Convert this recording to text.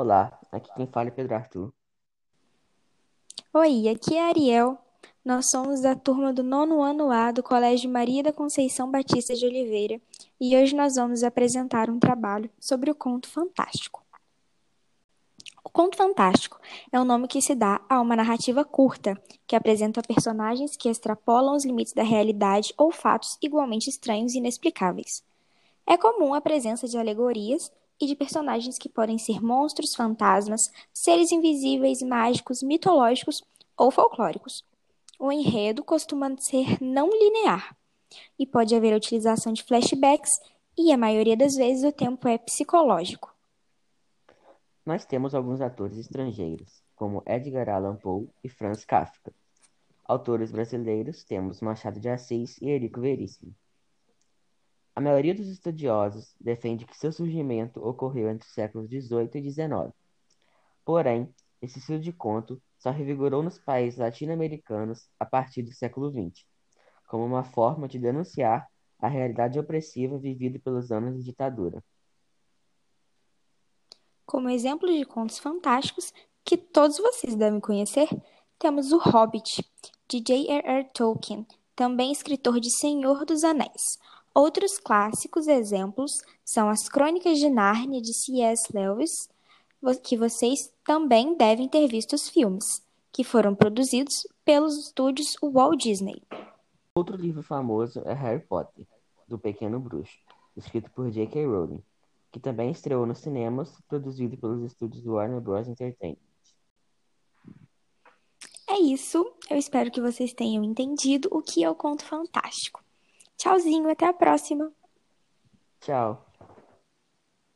Olá, aqui quem fala é Pedro Arthur. Oi, aqui é Ariel. Nós somos da turma do nono ano A do Colégio Maria da Conceição Batista de Oliveira e hoje nós vamos apresentar um trabalho sobre o conto fantástico. O conto fantástico é o nome que se dá a uma narrativa curta que apresenta personagens que extrapolam os limites da realidade ou fatos igualmente estranhos e inexplicáveis. É comum a presença de alegorias e de personagens que podem ser monstros, fantasmas, seres invisíveis, mágicos, mitológicos ou folclóricos. O enredo costuma ser não linear e pode haver a utilização de flashbacks e a maioria das vezes o tempo é psicológico. Nós temos alguns atores estrangeiros, como Edgar Allan Poe e Franz Kafka. Autores brasileiros temos Machado de Assis e Érico Veríssimo. A maioria dos estudiosos defende que seu surgimento ocorreu entre os séculos XVIII e XIX. Porém, esse estilo de conto só revigorou nos países latino-americanos a partir do século XX, como uma forma de denunciar a realidade opressiva vivida pelos anos de ditadura. Como exemplos de contos fantásticos que todos vocês devem conhecer, temos O Hobbit, de J.R.R. Tolkien, também escritor de Senhor dos Anéis. Outros clássicos exemplos são as Crônicas de Nárnia de C.S. Lewis, que vocês também devem ter visto os filmes, que foram produzidos pelos estúdios Walt Disney. Outro livro famoso é Harry Potter, do Pequeno Bruxo, escrito por J.K. Rowling, que também estreou nos cinemas, produzido pelos estúdios Warner Bros. Entertainment. É isso. Eu espero que vocês tenham entendido o que é o conto fantástico. Tchauzinho, até a próxima. Tchau.